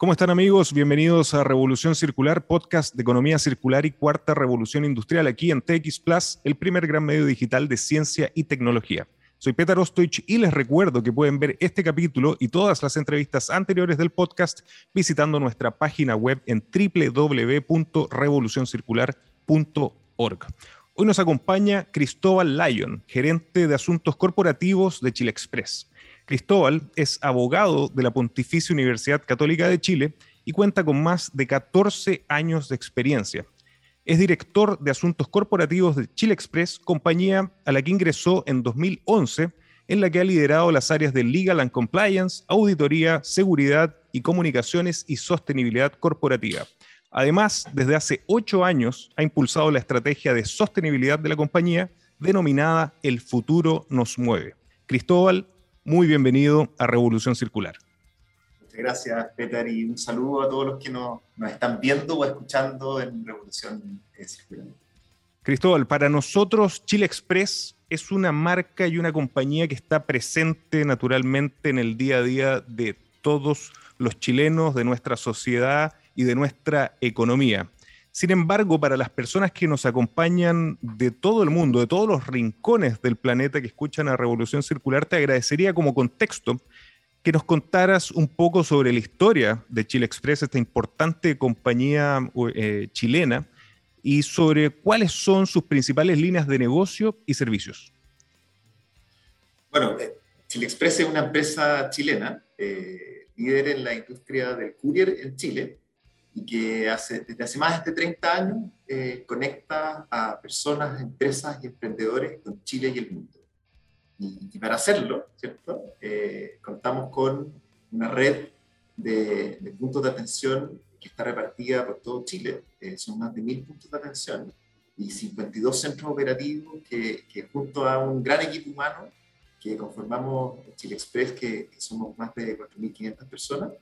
¿Cómo están amigos? Bienvenidos a Revolución Circular, podcast de economía circular y cuarta revolución industrial aquí en TX Plus, el primer gran medio digital de ciencia y tecnología. Soy Peter Ostoich y les recuerdo que pueden ver este capítulo y todas las entrevistas anteriores del podcast visitando nuestra página web en www.revolucioncircular.org. Hoy nos acompaña Cristóbal Lyon, gerente de asuntos corporativos de Chile Express. Cristóbal es abogado de la Pontificia Universidad Católica de Chile y cuenta con más de 14 años de experiencia. Es director de asuntos corporativos de Chile Express, compañía a la que ingresó en 2011, en la que ha liderado las áreas de Legal and Compliance, Auditoría, Seguridad y Comunicaciones y Sostenibilidad Corporativa. Además, desde hace ocho años ha impulsado la estrategia de sostenibilidad de la compañía denominada El futuro nos mueve. Cristóbal, muy bienvenido a Revolución Circular. Muchas gracias, Peter, y un saludo a todos los que nos, nos están viendo o escuchando en Revolución eh, Circular. Cristóbal, para nosotros Chile Express es una marca y una compañía que está presente naturalmente en el día a día de todos los chilenos, de nuestra sociedad y de nuestra economía. Sin embargo, para las personas que nos acompañan de todo el mundo, de todos los rincones del planeta que escuchan a Revolución Circular, te agradecería como contexto que nos contaras un poco sobre la historia de Chile Express, esta importante compañía eh, chilena, y sobre cuáles son sus principales líneas de negocio y servicios. Bueno, eh, Chile Express es una empresa chilena, eh, líder en la industria del courier en Chile, y que hace, desde hace más de 30 años eh, conecta a personas, empresas y emprendedores con Chile y el mundo. Y, y para hacerlo, ¿cierto? Eh, contamos con una red de, de, puntos de atención que está repartida por todo Chile. Eh, son más de mil puntos de atención y 52 centros operativos que, que, junto a un gran equipo humano que conformamos Chile Express, que, que somos más de 4.500 personas,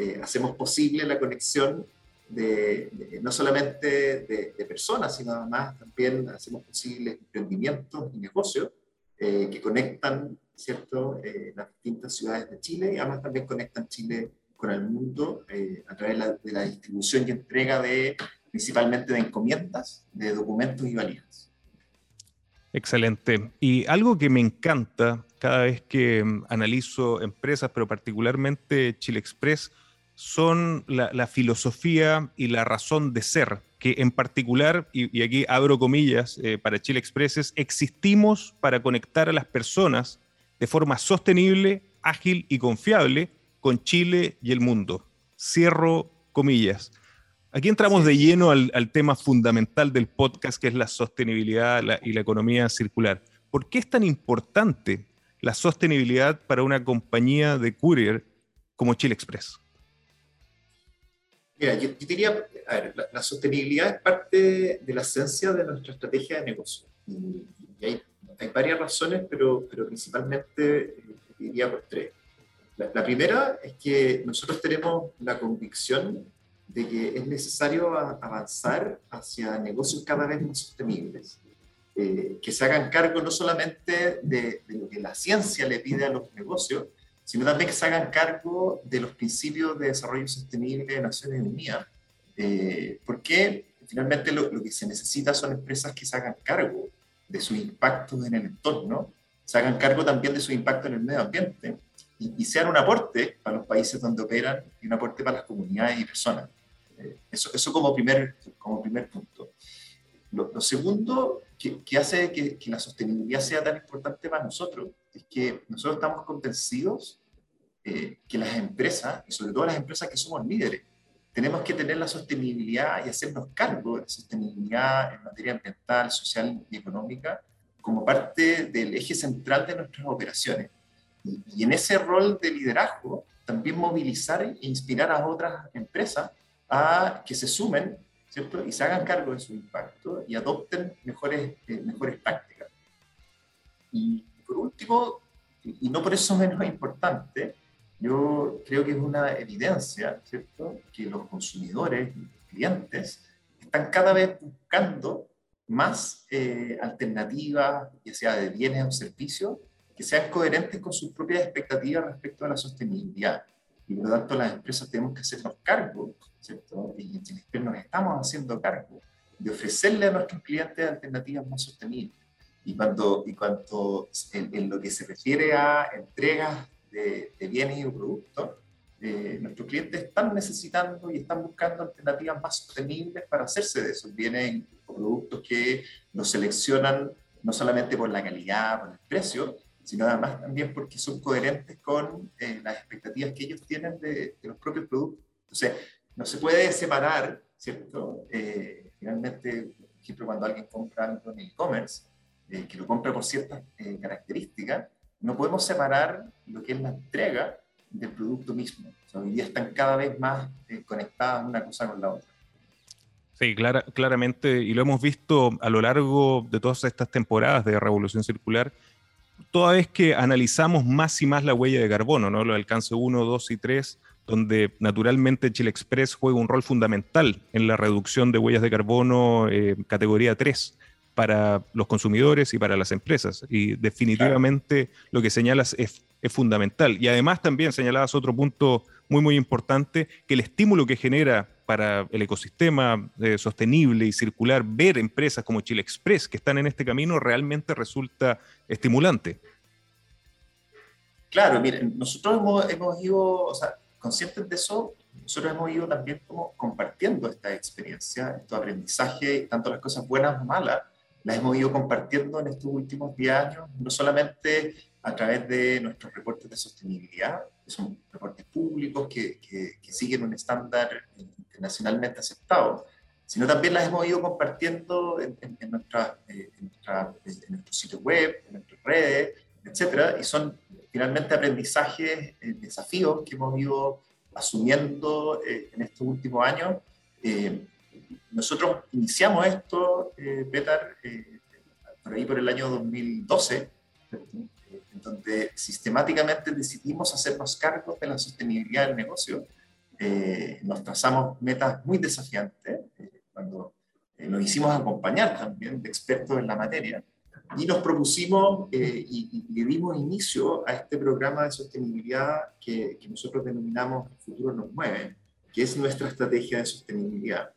eh, hacemos posible la conexión de, no solamente de, personas, sino además también hacemos posibles emprendimientos y negocios eh, que conectan ¿cierto? Eh, las distintas ciudades de Chile y además también conectan Chile con el mundo eh, a través de la, distribución y entrega de principalmente de encomiendas, de documentos y valijas. Excelente. Y algo que me encanta cada vez que mm, analizo empresas, pero particularmente Chile Express, son la, la, filosofía y la razón de ser, que en particular, y, y aquí abro comillas eh, para Chile Express, es existimos para conectar a las personas de forma sostenible, ágil y confiable con Chile y el mundo. Cierro comillas. Aquí entramos de lleno al, al tema fundamental del podcast, que es la sostenibilidad la, y la economía circular. ¿Por qué es tan importante la sostenibilidad para una compañía de courier como Chile Express? Mira, yo, yo diría, a ver, la, la, sostenibilidad es parte de la esencia de nuestra estrategia de negocio. Y, y hay, hay, varias razones, pero, pero principalmente eh, diría por tres. La, la, primera es que nosotros tenemos la convicción de que es necesario a, avanzar hacia negocios cada vez más sostenibles, eh, que se hagan cargo no solamente de, de lo que la ciencia le pide a los negocios, sino también que se hagan cargo de los principios de desarrollo sostenible de Naciones Unidas, eh, porque finalmente lo, lo, que se necesita son empresas que se hagan cargo de sus impactos en el entorno, se hagan cargo también de su impacto en el medio ambiente, y, sean un aporte para los países donde operan y un aporte para las comunidades y personas. Eh, eso, eso como, primer, como primer punto. Lo, segundo que, que hace que, que, la sostenibilidad sea tan importante para nosotros es que nosotros estamos convencidos eh, que las empresas, y sobre todo las empresas que somos líderes, tenemos que tener la sostenibilidad y hacernos cargo de la sostenibilidad en materia ambiental, social y económica como parte del eje central de nuestras operaciones. Y, en ese rol de liderazgo, también movilizar e inspirar a otras empresas a que se sumen ¿cierto? y se hagan cargo de su impacto y adopten mejores, eh, mejores prácticas. Y por último, y no por eso menos importante, yo creo que es una evidencia, ¿cierto?, que los consumidores, clientes, están cada vez buscando más eh, alternativas, ya sea de bienes o servicios, que sean coherentes con sus propias expectativas respecto a la sostenibilidad. Y por lo tanto, las empresas tenemos que hacernos cargo, ¿cierto? Y en Chile nos estamos haciendo cargo de ofrecerle a nuestros clientes alternativas más sostenibles. Y cuando, y cuanto en, lo que se refiere a entregas de, bienes y productos, eh, nuestros clientes están necesitando y están buscando alternativas más sostenibles para hacerse de esos bienes o productos que nos seleccionan no solamente por la calidad, por el precio, sino además también porque son coherentes con eh, las expectativas que ellos tienen de, los propios productos. Entonces, no se puede separar, ¿cierto? Eh, finalmente, por ejemplo, cuando alguien compra algo en e-commerce, eh, que lo compra por ciertas características, no podemos separar lo que es la entrega del producto mismo. hoy día están cada vez más conectadas una cosa con la otra. Sí, clara, claramente, y lo hemos visto a lo largo de todas estas temporadas de Revolución Circular, toda vez que analizamos más y más la huella de carbono, ¿no? Lo alcance 1, 2 y 3, donde naturalmente Chile Express juega un rol fundamental en la reducción de huellas de carbono eh, categoría 3 para los consumidores y para las empresas. Y definitivamente lo que señalas es, es, fundamental. Y además también señalabas otro punto muy, muy importante, que el estímulo que genera para el ecosistema eh, sostenible y circular, ver empresas como Chile Express que están en este camino realmente resulta estimulante. Claro, miren, nosotros hemos, ido, o sea, conscientes de eso, nosotros hemos ido también como compartiendo esta experiencia, estos aprendizaje, tanto las cosas buenas como malas, las hemos ido compartiendo en estos últimos 10 años, no solamente a través de nuestros reportes de sostenibilidad, que son reportes públicos que, que siguen un estándar nacionalmente aceptados, sino también las hemos ido compartiendo en, en, nuestra, eh, en, nuestro sitio web, en nuestras redes, etcétera, y son finalmente aprendizajes, eh, desafíos que hemos ido asumiendo eh, en estos últimos años. Nosotros iniciamos esto, Petar, por ahí por el año 2012, en donde sistemáticamente decidimos hacernos cargo de la sostenibilidad del negocio eh, nos trazamos metas muy desafiantes, eh, cuando eh, nos hicimos acompañar también de expertos en la materia, y nos propusimos y, le dimos inicio a este programa de sostenibilidad que, que nosotros denominamos futuro nos mueve, que es nuestra estrategia de sostenibilidad.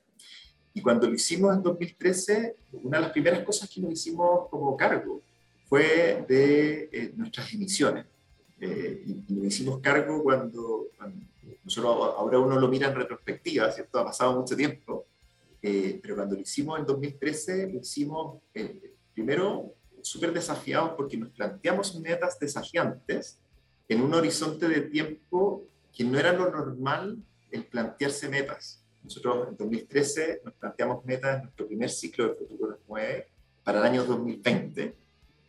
Y cuando lo hicimos en 2013, una de las primeras cosas que nos hicimos como cargo fue de nuestras emisiones. y, nos hicimos cargo cuando, cuando, nosotros ahora uno lo mira en retrospectiva, ¿cierto? Ha pasado mucho tiempo, eh, pero cuando lo hicimos en 2013, lo hicimos eh, primero súper desafiados porque nos planteamos metas desafiantes en un horizonte de tiempo que no era lo normal el plantearse metas. Nosotros en 2013 nos planteamos metas en nuestro primer ciclo de Futuro 9 para el año 2020.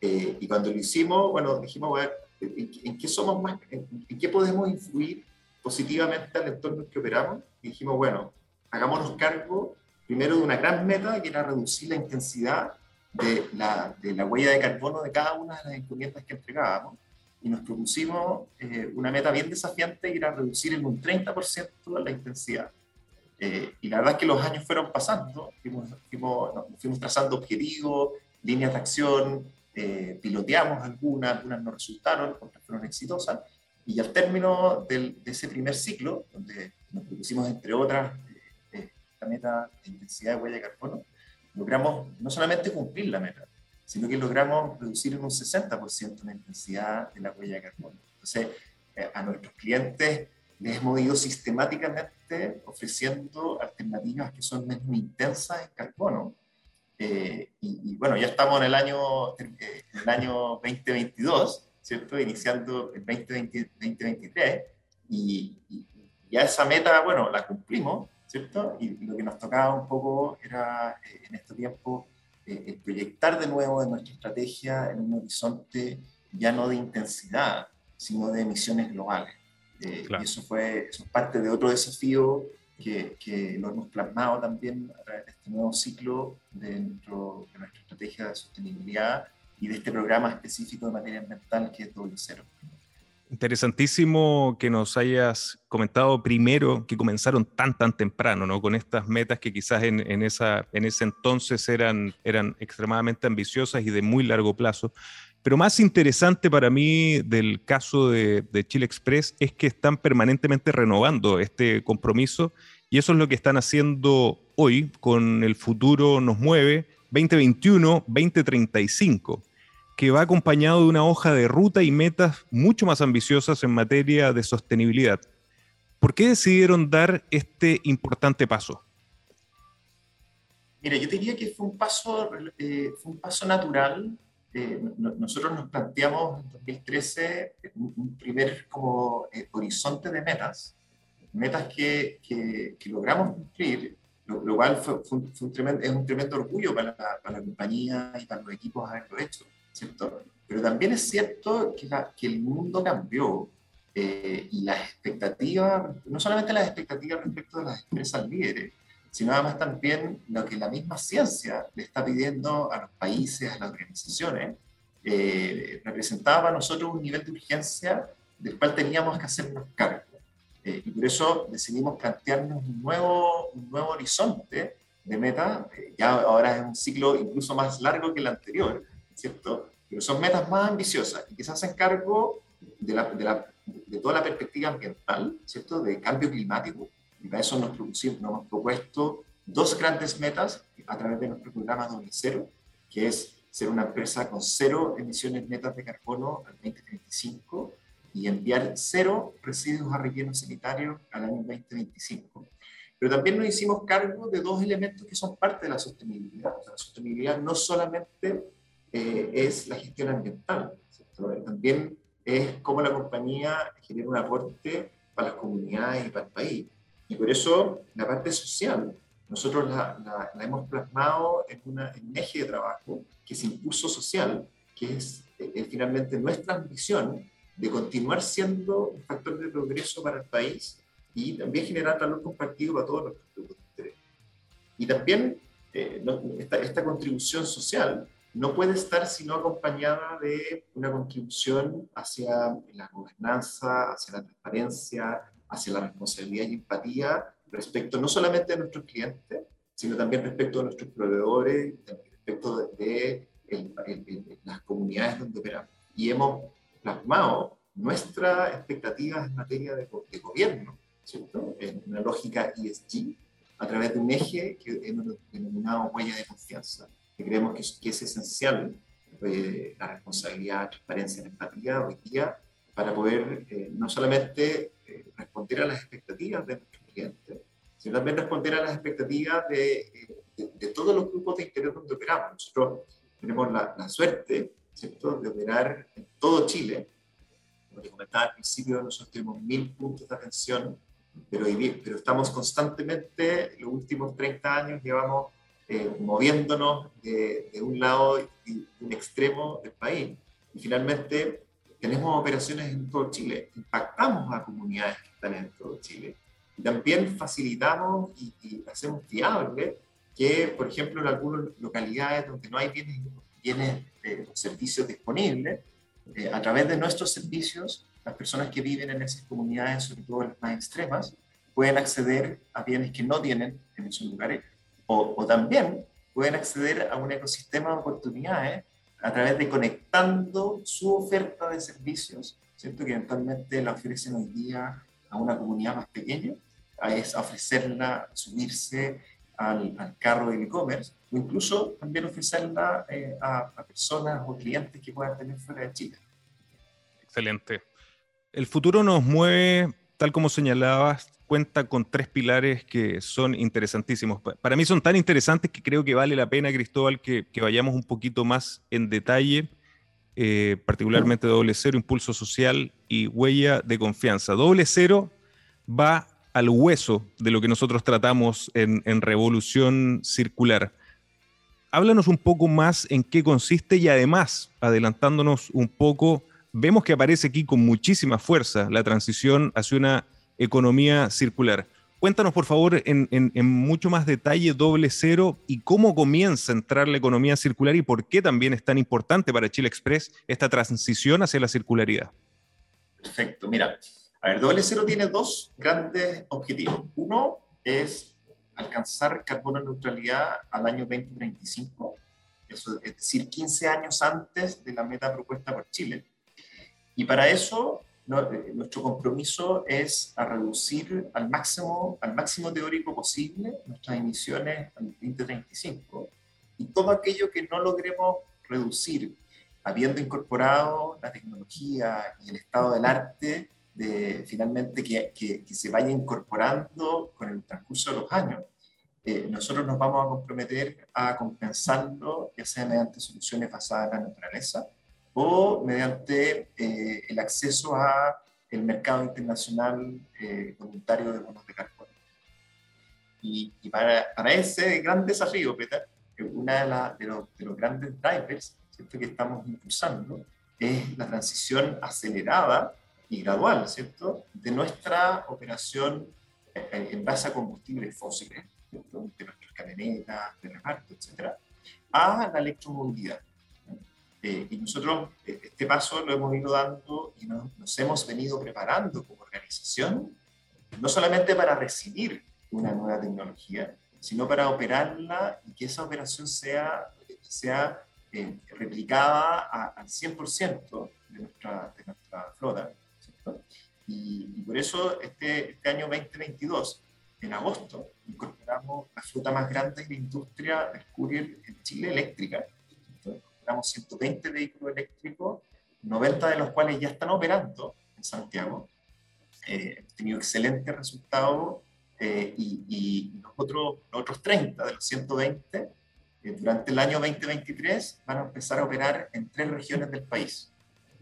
Eh, y cuando lo hicimos, bueno, dijimos, a ver, ¿en, qué somos más, en qué podemos influir positivamente al entorno que operamos y dijimos, bueno, hagámonos cargo primero de una gran meta que era reducir la intensidad de la, de la huella de carbono de cada una de las encomiendas que entregábamos y nos propusimos eh, una meta bien desafiante que era reducir en un 30% la intensidad. Eh, y la verdad es que los años fueron pasando, fuimos, fuimos, fuimos trazando objetivos, líneas de acción, eh, piloteamos algunas, algunas no resultaron, otras fueron exitosas, y al término de ese primer ciclo, donde nos propusimos, entre otras, eh, eh, la meta de intensidad de huella de carbono, logramos no solamente cumplir la meta, sino que logramos reducir en un 60% la intensidad de la huella de carbono. Entonces, eh, a nuestros clientes les hemos ido sistemáticamente ofreciendo alternativas que son menos intensas en carbono. Eh, y, bueno, ya estamos en el año, en el año 2022, ¿cierto? Iniciando el 2023, y, y, ya esa meta, bueno, la cumplimos, ¿cierto? Y, lo que nos tocaba un poco era, eh, en este tiempo, eh, proyectar de nuevo nuestra estrategia en un horizonte ya no de intensidad, sino de emisiones globales. Eh, y eso fue eso es parte de otro desafío que, que, lo hemos plasmado también a través de este nuevo ciclo de, nuestro, de nuestra estrategia de sostenibilidad y de este programa específico de materia ambiental que es doble cero. Interesantísimo que nos hayas comentado primero que comenzaron tan, tan temprano, ¿no? Con estas metas que quizás en, en, esa, en ese entonces eran, eran extremadamente ambiciosas y de muy largo plazo. Pero más interesante para mí del caso de, Chile Express es que están permanentemente renovando este compromiso y eso es lo que están haciendo hoy con el futuro nos mueve 2021-2035, que va acompañado de una hoja de ruta y metas mucho más ambiciosas en materia de sostenibilidad. ¿Por qué decidieron dar este importante paso? Mira, yo diría que fue un paso, eh, fue un paso natural eh, nosotros nos planteamos en 2013 un, primer como eh, horizonte de metas, metas que, que, logramos cumplir, lo, cual fue, un, tremendo, es un tremendo orgullo para la, para la, compañía y para los equipos haberlo hecho, ¿cierto? Pero también es cierto que, que el mundo cambió eh, y las expectativas, no solamente las expectativas respecto de las empresas líderes, sino además también lo que la misma ciencia le está pidiendo a los países, a las organizaciones, eh, representaba para nosotros un nivel de urgencia del cual teníamos que hacernos cargo. Eh, y por eso decidimos plantearnos un nuevo, un nuevo horizonte de meta, eh, ya ahora es un ciclo incluso más largo que el anterior, ¿cierto? Pero son metas más ambiciosas y que se hacen cargo de, la, de, la, de toda la perspectiva ambiental, ¿cierto? De cambio climático, y para eso nos, nos hemos propuesto dos grandes metas a través de nuestro programa Doble Cero, que es ser una empresa con cero emisiones netas de carbono al 2035 y enviar cero residuos a relleno sanitario al año 2025. Pero también nos hicimos cargo de dos elementos que son parte de la sostenibilidad. la sostenibilidad no solamente eh, es la gestión ambiental, también es cómo la compañía genera un aporte para las comunidades y para el país. Y por eso la parte social, nosotros la, la, hemos plasmado en, una, un eje de trabajo que es impulso social, que es, finalmente nuestra ambición de continuar siendo un factor de progreso para el país y también generar valor compartido para todos los grupos de interés. Y también eh, esta, esta, contribución social no puede estar sino acompañada de una contribución hacia la gobernanza, hacia la transparencia, hacia la responsabilidad y empatía respecto no solamente de nuestros clientes, sino también respecto de nuestros proveedores, respecto de, las comunidades donde operamos. Y hemos plasmado nuestras expectativas en materia de, gobierno, ¿cierto? en una lógica ESG, a través de un eje que hemos denominado huella de confianza, que creemos que que es esencial eh, la responsabilidad, transparencia y empatía hoy día para poder eh, no solamente eh, responder a las expectativas de nuestros clientes, sino también responder a las expectativas de, de, todos los grupos de interés donde operamos. Nosotros tenemos la, la suerte ¿cierto? de operar en todo Chile. Como te comentaba al principio, nosotros tenemos mil puntos de atención, pero, pero estamos constantemente, los últimos 30 años, llevamos eh, moviéndonos de, de, un lado y de un extremo del país. Y finalmente tenemos operaciones en todo Chile, impactamos a comunidades que están en todo Chile. Y también facilitamos y, hacemos viable que, por ejemplo, en algunas localidades donde no hay bienes, bienes eh, servicios disponibles, eh, a través de nuestros servicios, las personas que viven en esas comunidades, sobre todo las más extremas, pueden acceder a bienes que no tienen en esos lugares, o, o también pueden acceder a un ecosistema de oportunidades a través de conectando su oferta de servicios, ¿cierto? que eventualmente la ofrecen hoy día a una comunidad más pequeña, es ofrecerla, subirse al, carro del e-commerce, o incluso también ofrecerla eh, a, a, personas o clientes que puedan tener fuera de Chile. Excelente. El futuro nos mueve, tal como señalabas, cuenta con tres pilares que son interesantísimos. Para mí son tan interesantes que creo que vale la pena, Cristóbal, que, vayamos un poquito más en detalle, eh, particularmente doble cero, impulso social y huella de confianza. Doble cero va al hueso de lo que nosotros tratamos en, en revolución circular. Háblanos un poco más en qué consiste y además, adelantándonos un poco, vemos que aparece aquí con muchísima fuerza la transición hacia una economía circular. Cuéntanos, por favor, en, mucho más detalle doble cero y cómo comienza a entrar la economía circular y por qué también es tan importante para Chile Express esta transición hacia la circularidad. Perfecto, mira, a ver, doble cero tiene dos grandes objetivos. Uno es alcanzar carbono neutralidad al año 2035, eso, es decir, 15 años antes de la meta propuesta por Chile. Y para eso eh, nuestro compromiso es a reducir al máximo, al máximo teórico posible nuestras emisiones al 2035 y todo aquello que no logremos reducir, habiendo incorporado la tecnología y el estado del arte, de, finalmente que, que, se vaya incorporando con el transcurso de los años. Eh, nosotros nos vamos a comprometer a compensarlo, ya sea mediante soluciones basadas en la naturaleza, o mediante eh, el acceso a el mercado internacional eh, voluntario de bonos de carbono. Y, para, para, ese gran desafío, Peter, uno de, de, los, de los grandes drivers ¿cierto? que estamos impulsando es la transición acelerada y gradual, ¿cierto?, de nuestra operación eh, en base a combustibles fósiles, ¿cierto? de nuestras camionetas, de reparto, etcétera, a la electromovilidad. Eh, y nosotros eh, este paso lo hemos ido dando y nos, nos, hemos venido preparando como organización, no solamente para recibir una nueva tecnología, sino para operarla y que esa operación sea, sea eh, replicada al 100% de nuestra, de nuestra flota. Y, y, por eso este, este año 2022, en agosto, incorporamos la flota más grande de la industria del courier en Chile eléctrica, tenemos 120 vehículos eléctricos, 90 de los cuales ya están operando en Santiago. Eh, hemos tenido excelentes resultados eh, y, los, otros, otros 30 de los 120 eh, durante el año 2023 van a empezar a operar en tres regiones del país.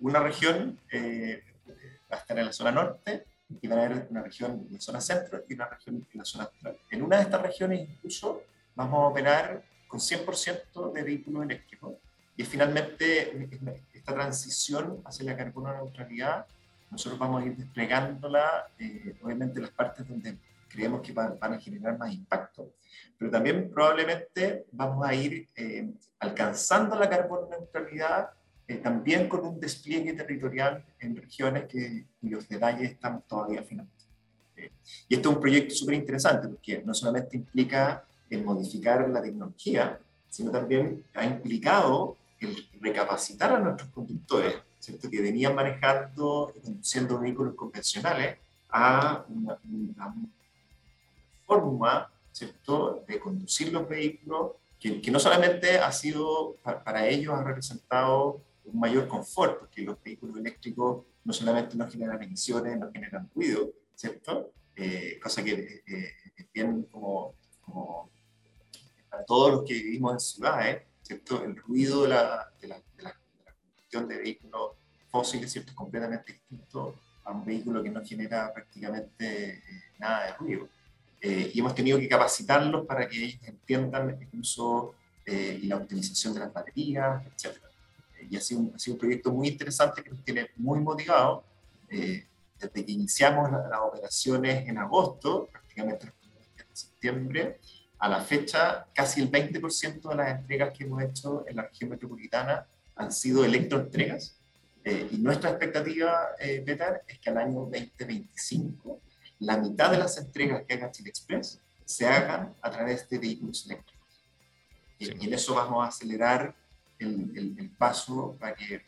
Una región va a estar en la zona norte y va a haber una región en la zona centro y una región en la zona austral. En una de estas regiones incluso vamos a operar con 100% de vehículos eléctricos y finalmente esta transición hacia la carbono neutralidad, nosotros vamos a ir desplegándola, eh, obviamente en las partes donde creemos que van, a generar más impacto, pero también probablemente vamos a ir eh, alcanzando la carbono neutralidad eh, también con un despliegue territorial en regiones que, cuyos detalles están todavía afinando. y esto es un proyecto súper interesante porque no solamente implica el modificar la tecnología, sino también ha implicado el recapacitar a nuestros conductores, ¿cierto? que venían manejando y conduciendo vehículos convencionales, a una, forma ¿cierto? de conducir los vehículos que, que no solamente ha sido, para, ellos ha representado un mayor confort, porque los vehículos eléctricos no solamente no generan emisiones, no generan ruido, ¿cierto? Eh, cosa que eh, eh, es bien como, como, para todos los que vivimos en ciudades, el ruido de la, de la, de la, combustión de vehículos fósiles ¿cierto? es completamente distinto a un vehículo que no genera prácticamente eh, nada de ruido. Eh, y hemos tenido que capacitarlos para que ellos entiendan el uso eh, y la utilización de las baterías, etc. y ha sido, un, ha sido, un, proyecto muy interesante que nos tiene muy motivados. desde que iniciamos las operaciones en agosto, prácticamente en septiembre, a la fecha, casi el 20% de las entregas que hemos hecho en la región metropolitana han sido electroentregas. Eh, y nuestra expectativa, eh, Petar, es que al año 2025 la mitad de las entregas que haga Chile Express se hagan a través de vehículos eléctricos. Y en eso vamos a acelerar el, el, paso para que eh,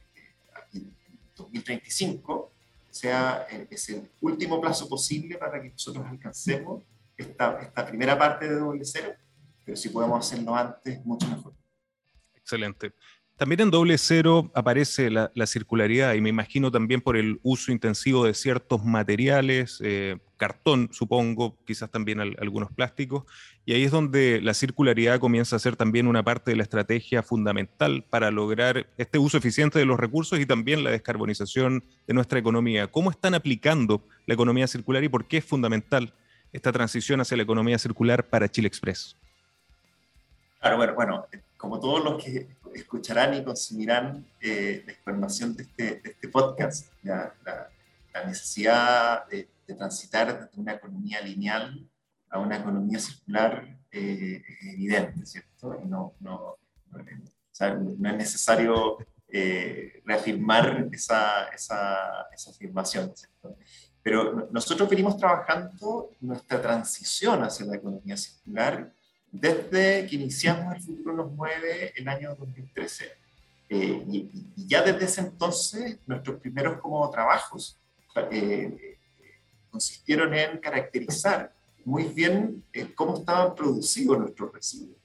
en 2035 sea eh, es el último plazo posible para que nosotros alcancemos esta, primera parte de doble cero, pero si podemos hacerlo antes, mucho mejor. Excelente. También en doble cero aparece la, circularidad y me imagino también por el uso intensivo de ciertos materiales, eh, cartón supongo, quizás también algunos plásticos, y ahí es donde la circularidad comienza a ser también una parte de la estrategia fundamental para lograr este uso eficiente de los recursos y también la descarbonización de nuestra economía. ¿Cómo están aplicando la economía circular y por qué es fundamental esta transición hacia la economía circular para Chile Express? Claro, bueno, bueno, como todos los que escucharán y consumirán eh, la información de este, de este podcast, la, la, necesidad de, transitar de una economía lineal a una economía circular eh, es evidente, ¿cierto? No, no, no, es necesario eh, reafirmar esa, esa, esa afirmación, ¿cierto? Pero nosotros venimos trabajando nuestra transición hacia la economía circular desde que iniciamos El Futuro nos mueve el año 2013. Eh, y, ya desde ese entonces, nuestros primeros como trabajos eh, consistieron en caracterizar muy bien eh, cómo estaban producidos nuestros residuos.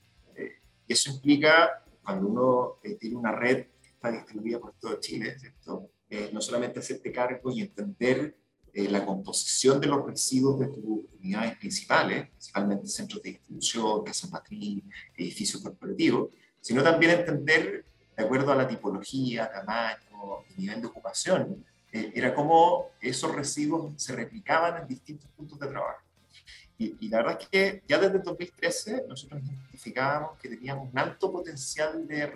y eso implica, cuando uno tiene una red que está distribuida por todo Chile, ¿cierto? no solamente hacerte cargo y entender eh, la composición de los residuos de tus unidades principales, principalmente centros de distribución, casas matriz, edificios corporativos, sino también entender, de acuerdo a la tipología, tamaño y nivel de ocupación, eh, era cómo esos residuos se replicaban en distintos puntos de trabajo. Y, la verdad es que ya desde 2013 nosotros identificábamos que teníamos un alto potencial de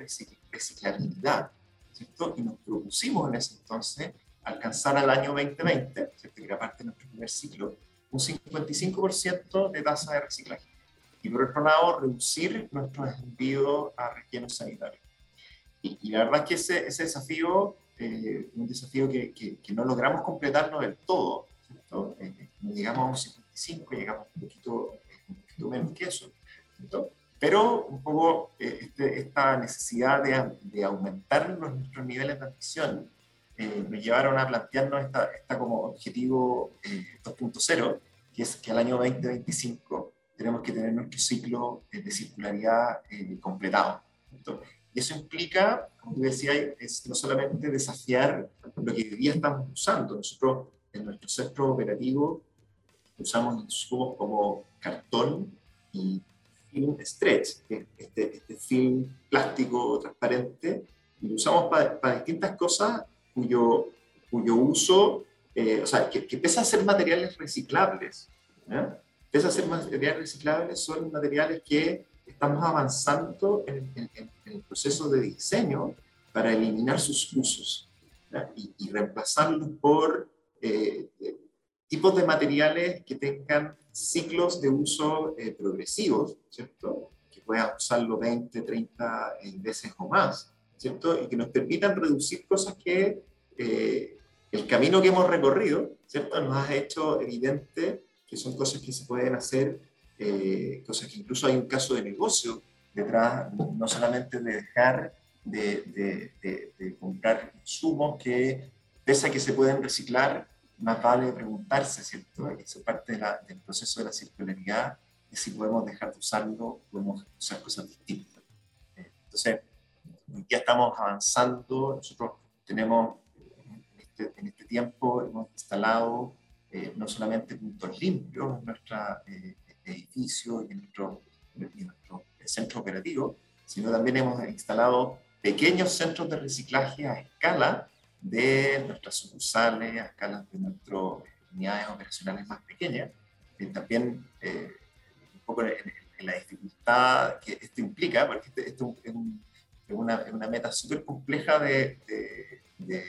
reciclabilidad, ¿cierto? Y nos propusimos en ese entonces alcanzar al año 2020, que era parte de nuestro primer ciclo, un 55% de tasa de reciclaje. Y por otro lado, reducir nuestros envíos a rellenos sanitarios. Y, la verdad es que ese, ese desafío, eh, un desafío que, que, no logramos completarlo del todo, ¿cierto? Eh, eh, llegamos a un 55, llegamos un poquito, un poquito menos que eso, ¿cierto? pero un poco este, esta necesidad de, de aumentar nuestros niveles de ambición eh, nos llevaron a plantearnos esta, esta como objetivo 2.0, eh, que es que al año 2025 tenemos que tener nuestro ciclo eh, de circularidad completado. y eso implica, como tú decías, es no solamente desafiar lo que hoy día estamos usando. Nosotros en nuestro centro operativo usamos insumos como cartón y film stretch, este, este film plástico transparente, y lo usamos para distintas cosas cuyo, cuyo uso, eh, o sea, que, que, pese a ser materiales reciclables, ¿eh? pese a ser materiales reciclables, son materiales que estamos avanzando en, el proceso de diseño para eliminar sus usos y, y, reemplazarlos por eh, tipos de materiales que tengan ciclos de uso eh, progresivos, ¿cierto? Que puedan usarlo 20, 30 veces o más ¿cierto? Y que nos permitan reducir cosas que eh, el camino que hemos recorrido, ¿cierto? Nos ha hecho evidente que son cosas que se pueden hacer, eh, cosas que incluso hay un caso de negocio detrás, no solamente de dejar de, de, comprar insumos que, pese a que se pueden reciclar, más vale preguntarse, ¿cierto? Eso es parte del proceso de la circularidad, y si podemos dejar de usarlo, podemos usar cosas distintas. Entonces, ya estamos avanzando, nosotros tenemos en este, en este tiempo, hemos instalado eh, no solamente puntos limpios en nuestro eh, edificio y en nuestro, en nuestro centro operativo, sino también hemos instalado pequeños centros de reciclaje a escala de nuestras sucursales, a escala de nuestras unidades operacionales más pequeñas, y también eh, un poco en, la dificultad que esto implica, porque este, esto es un, es una, una meta súper compleja de, de,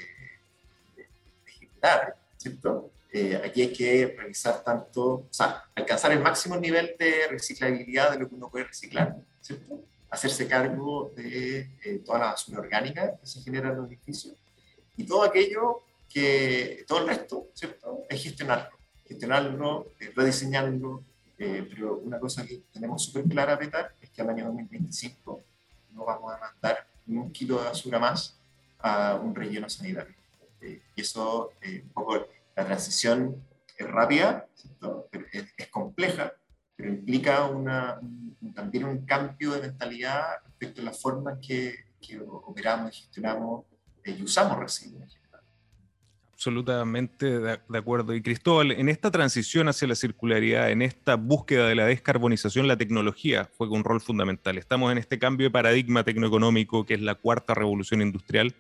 ejecutar, ¿cierto? Eh, aquí hay que revisar tanto, o sea, alcanzar el máximo nivel de reciclabilidad de lo que uno puede reciclar, ¿cierto? Hacerse cargo de eh, toda la basura orgánica que se genera en los edificios y todo aquello que, todo el resto, ¿cierto? Es gestionarlo, gestionarlo, eh, rediseñarlo, pero una cosa que tenemos súper clara, Petar, es que al año 2025 no vamos a mandar ni un kilo de basura más a un relleno sanitario. Eh, y eso, eh, un poco, la transición es rápida, es, compleja, pero implica una, también un cambio de mentalidad respecto a la forma en que, que operamos gestionamos y usamos residuos absolutamente de, acuerdo. Y Cristóbal, en esta transición hacia la circularidad, en esta búsqueda de la descarbonización, la tecnología juega un rol fundamental. Estamos en este cambio de paradigma tecnoeconómico que es la cuarta revolución industrial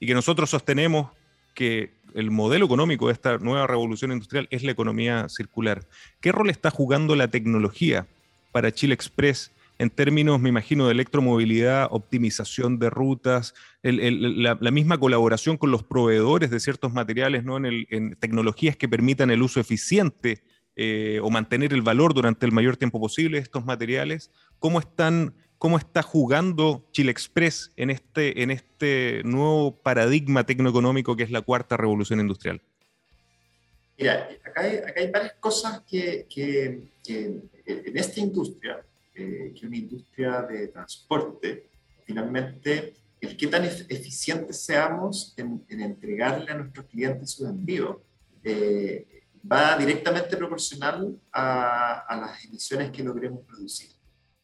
y que nosotros sostenemos que el modelo económico de esta nueva revolución industrial es la economía circular. ¿Qué rol está jugando la tecnología para Chile Express en términos, me imagino, de electromovilidad, optimización de rutas, la, misma colaboración con los proveedores de ciertos materiales, ¿no? en, tecnologías que permitan el uso eficiente eh, o mantener el valor durante el mayor tiempo posible de estos materiales. ¿Cómo, están, cómo está jugando Chile Express en este, en este nuevo paradigma tecnoeconómico que es la cuarta revolución industrial? Mira, acá hay, varias cosas que, que en esta industria eh, que una industria de transporte, finalmente, el qué tan eficientes seamos en, entregarle a nuestros clientes su envío, eh, va directamente proporcional a, las emisiones que logremos producir.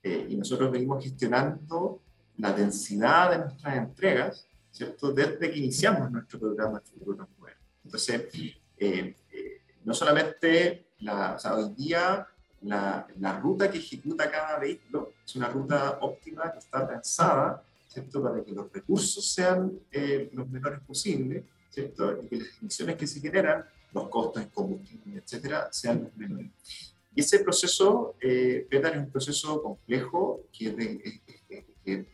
Eh, y nosotros venimos gestionando la densidad de nuestras entregas, ¿cierto? Desde que iniciamos nuestro programa de Futuro Entonces, no solamente la, o sea, hoy día la, la, ruta que ejecuta cada vehículo es una ruta óptima que está pensada, ¿cierto? Para que los recursos sean eh, los menores posibles, ¿cierto? Y que las emisiones que se generan, los costos en combustible, etcétera, sean los menores. Y ese proceso, eh, es un proceso complejo que, que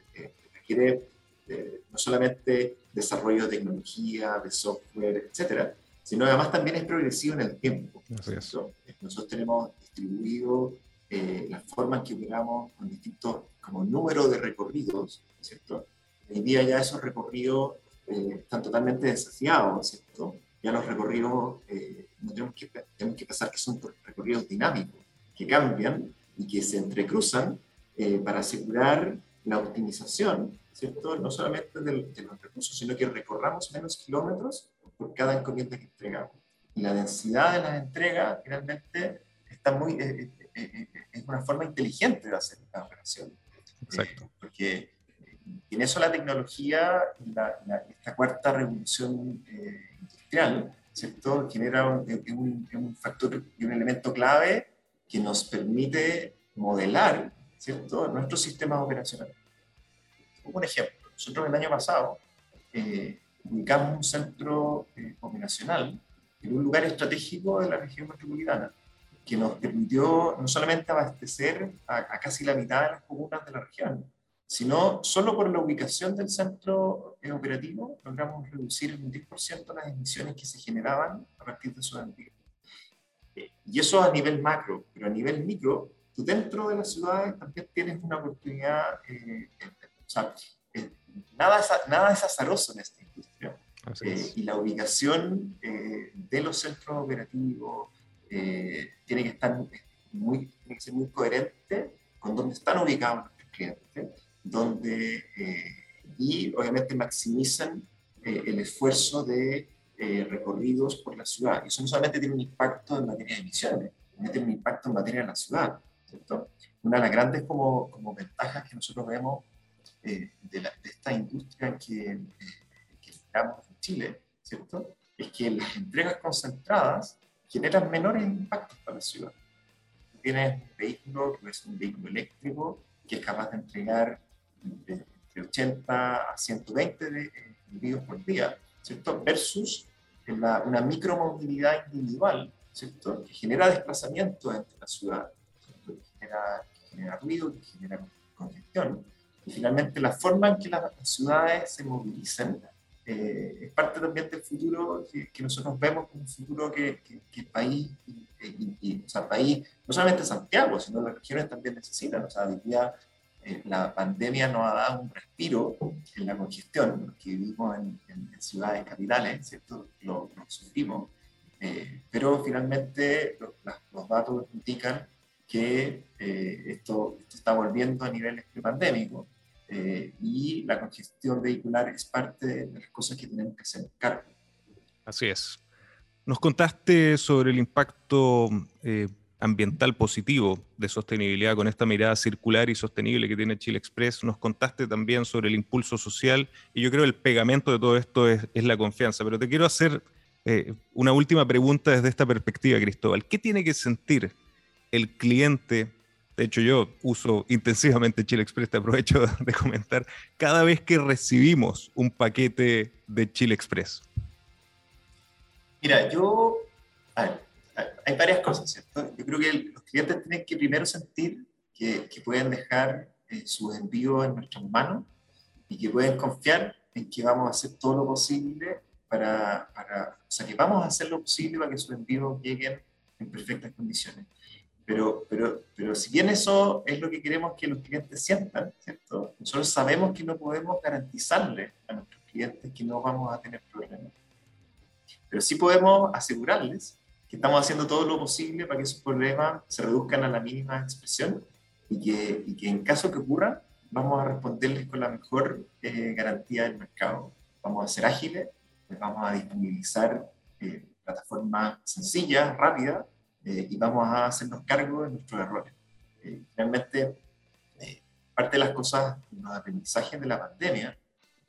requiere eh, no solamente desarrollo de tecnología, de software, etcétera, sino además también es progresivo en el tiempo. Nosotros tenemos distribuido eh, la forma en que operamos con distintos como número de recorridos, ¿cierto? Hoy día ya esos recorridos eh, están totalmente desafiados, ¿cierto? Ya los recorridos eh, no tenemos que, tenemos que pensar que son recorridos dinámicos, que cambian y que se entrecruzan eh, para asegurar la optimización, ¿cierto? No solamente de los recursos, sino que recorramos menos kilómetros por cada encomienda que entregamos. Y la densidad de las entregas finalmente está muy, eh, eh, eh, es una forma inteligente de hacer la operación. Exacto. porque en eso la tecnología, esta cuarta revolución industrial, ¿cierto? genera un, un, factor y un elemento clave que nos permite modelar ¿cierto? nuestros sistemas operacionales. Un ejemplo, nosotros el año pasado eh, ubicamos un centro eh, operacional en un lugar estratégico de la región metropolitana, que nos permitió no solamente abastecer a, casi la mitad de las comunas de la región, sino solo por la ubicación del centro eh, operativo logramos reducir en un 10% las emisiones que se generaban a partir de su envíos. Eh, y eso a nivel macro, pero a nivel micro, tú dentro de las ciudades también tienes una oportunidad, o sea, nada, nada es azaroso en esta industria. Eh, y la ubicación eh, de los centros operativos eh, tiene, que estar muy, tiene que ser muy coherente con dónde están ubicados nuestros clientes, donde, y obviamente maximizan el esfuerzo de recorridos por la ciudad. Y eso no solamente tiene un impacto en materia de emisiones, también tiene un impacto en materia de la ciudad. ¿cierto? Una de las grandes como, como ventajas que nosotros vemos de, esta industria que, que estamos en Chile, ¿cierto? Es que las entregas concentradas generan menores impactos para la ciudad. Tienes un vehículo que es un vehículo eléctrico que es capaz de entregar de, 80 a 120 de, envíos por día, ¿cierto? Versus la, una micromovilidad individual, ¿cierto? Que genera desplazamiento entre la ciudad, que genera, que genera ruido, que genera congestión y finalmente la forma en que las, ciudades se movilizan eh, es parte también del futuro que, nosotros vemos como un futuro que, el país, y, o sea, país, no solamente Santiago, sino las regiones también necesitan. O sea, eh, la pandemia nos ha dado un respiro en la congestión, que vivimos en, ciudades capitales, ¿cierto? Lo, sufrimos. Eh, pero finalmente los, datos indican que esto, esto, está volviendo a niveles prepandémicos eh, y la congestión vehicular es parte de las cosas que tenemos que hacer cargo. Así es. Nos contaste sobre el impacto eh, ambiental positivo de sostenibilidad con esta mirada circular y sostenible que tiene Chile Express. Nos contaste también sobre el impulso social y yo creo que el pegamento de todo esto es, la confianza. Pero te quiero hacer eh, una última pregunta desde esta perspectiva, Cristóbal. ¿Qué tiene que sentir el cliente? De hecho, yo uso intensivamente Chile Express, te aprovecho de comentar, cada vez que recibimos un paquete de Chile Express. Mira, yo hay varias cosas, ¿cierto? Yo creo que los clientes tienen que primero sentir que, pueden dejar eh, sus envíos en nuestras manos y que pueden confiar en que vamos a hacer todo lo posible para, para, o sea, que vamos a hacer lo posible para que sus envíos lleguen en perfectas condiciones. Pero, pero, pero si bien eso es lo que queremos que los clientes sientan, ¿cierto? Nosotros sabemos que no podemos garantizarle a nuestros clientes que no vamos a tener problemas. Pero sí podemos asegurarles que estamos haciendo todo lo posible para que esos problemas se reduzcan a la mínima expresión y que, y que en caso que ocurra, vamos a responderles con la mejor eh, garantía del mercado. Vamos a ser ágiles, les vamos a disponibilizar eh, plataformas sencillas, rápidas, eh, y vamos a hacernos cargo de nuestros errores. realmente, parte de las cosas, los aprendizajes de la pandemia,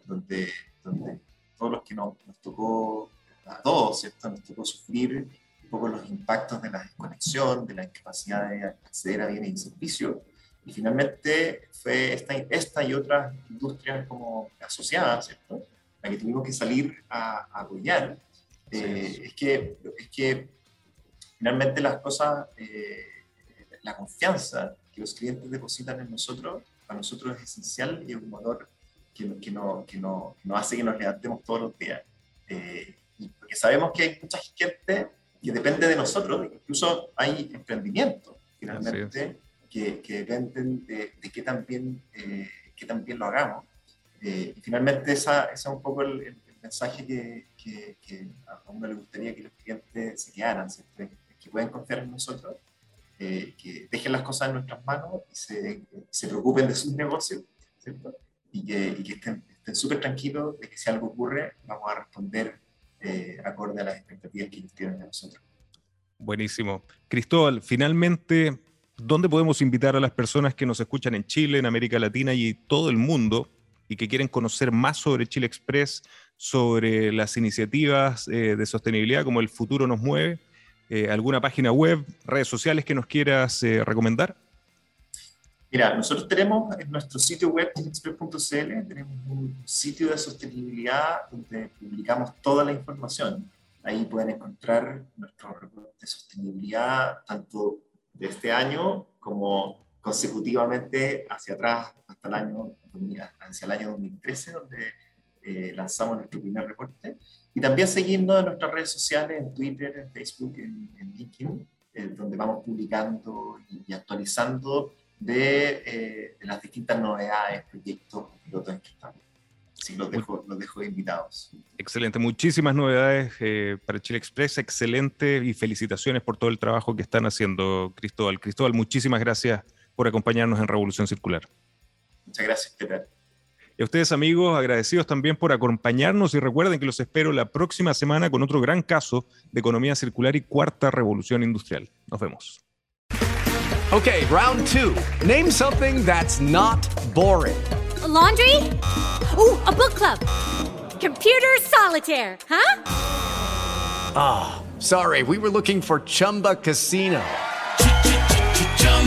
donde, donde todos los que nos, nos tocó, a todos, ¿cierto? Nos tocó sufrir un poco los impactos de la desconexión, de la incapacidad de acceder a bienes y servicios. Y finalmente fue esta, esta y otras industrias como asociadas, ¿cierto? La que tuvimos que salir a, apoyar. Eh, es, que, es que finalmente las cosas, eh, la confianza que los clientes depositan en nosotros, para nosotros es esencial y es un motor que, que, no, que, no, que nos hace que nos levantemos todos los días. Eh, porque sabemos que hay mucha gente que depende de nosotros, incluso hay emprendimientos finalmente que, que, dependen de, de qué también eh, qué también lo hagamos. Eh, y finalmente esa, ese es un poco el, mensaje que, que, a uno le gustaría que los clientes se quedaran, que pueden confiar en nosotros, eh, que dejen las cosas en nuestras manos y se, se preocupen de sus negocios, ¿cierto? Y que, y que estén súper tranquilos de que si algo ocurre, vamos a responder eh, acorde a las expectativas que ellos tienen de nosotros. Buenísimo. Cristóbal, finalmente, ¿dónde podemos invitar a las personas que nos escuchan en Chile, en América Latina y todo el mundo y que quieren conocer más sobre Chile Express, sobre las iniciativas eh, de sostenibilidad como El Futuro nos mueve? Eh, ¿Alguna página web, redes sociales que nos quieras recomendar? Mira, nosotros tenemos en nuestro sitio web, express.cl, tenemos un sitio de sostenibilidad donde publicamos toda la información. Ahí pueden encontrar nuestro reporte de sostenibilidad, tanto de este año como consecutivamente hacia atrás hasta el año, hacia el año 2013, donde eh, lanzamos nuestro primer reporte. Y también seguirnos en nuestras redes sociales, en Twitter, en Facebook, en, LinkedIn, eh, donde vamos publicando y actualizando eh, de, las distintas novedades, proyectos, pilotos en que estamos. Sí, los dejo, los dejo invitados. Excelente, muchísimas novedades eh, para Chile Express, excelente y felicitaciones por todo el trabajo que están haciendo Cristóbal. Cristóbal, muchísimas gracias por acompañarnos en Revolución Circular. Muchas gracias, Peter. Y a ustedes amigos, agradecidos también por acompañarnos y recuerden que los espero la próxima semana con otro gran caso de economía circular y cuarta revolución industrial. Nos vemos. Okay, round two. Name something that's not boring. A laundry? Ooh, a book club. Computer solitaire, huh? Ah, oh, sorry, we were looking for Chumba Casino.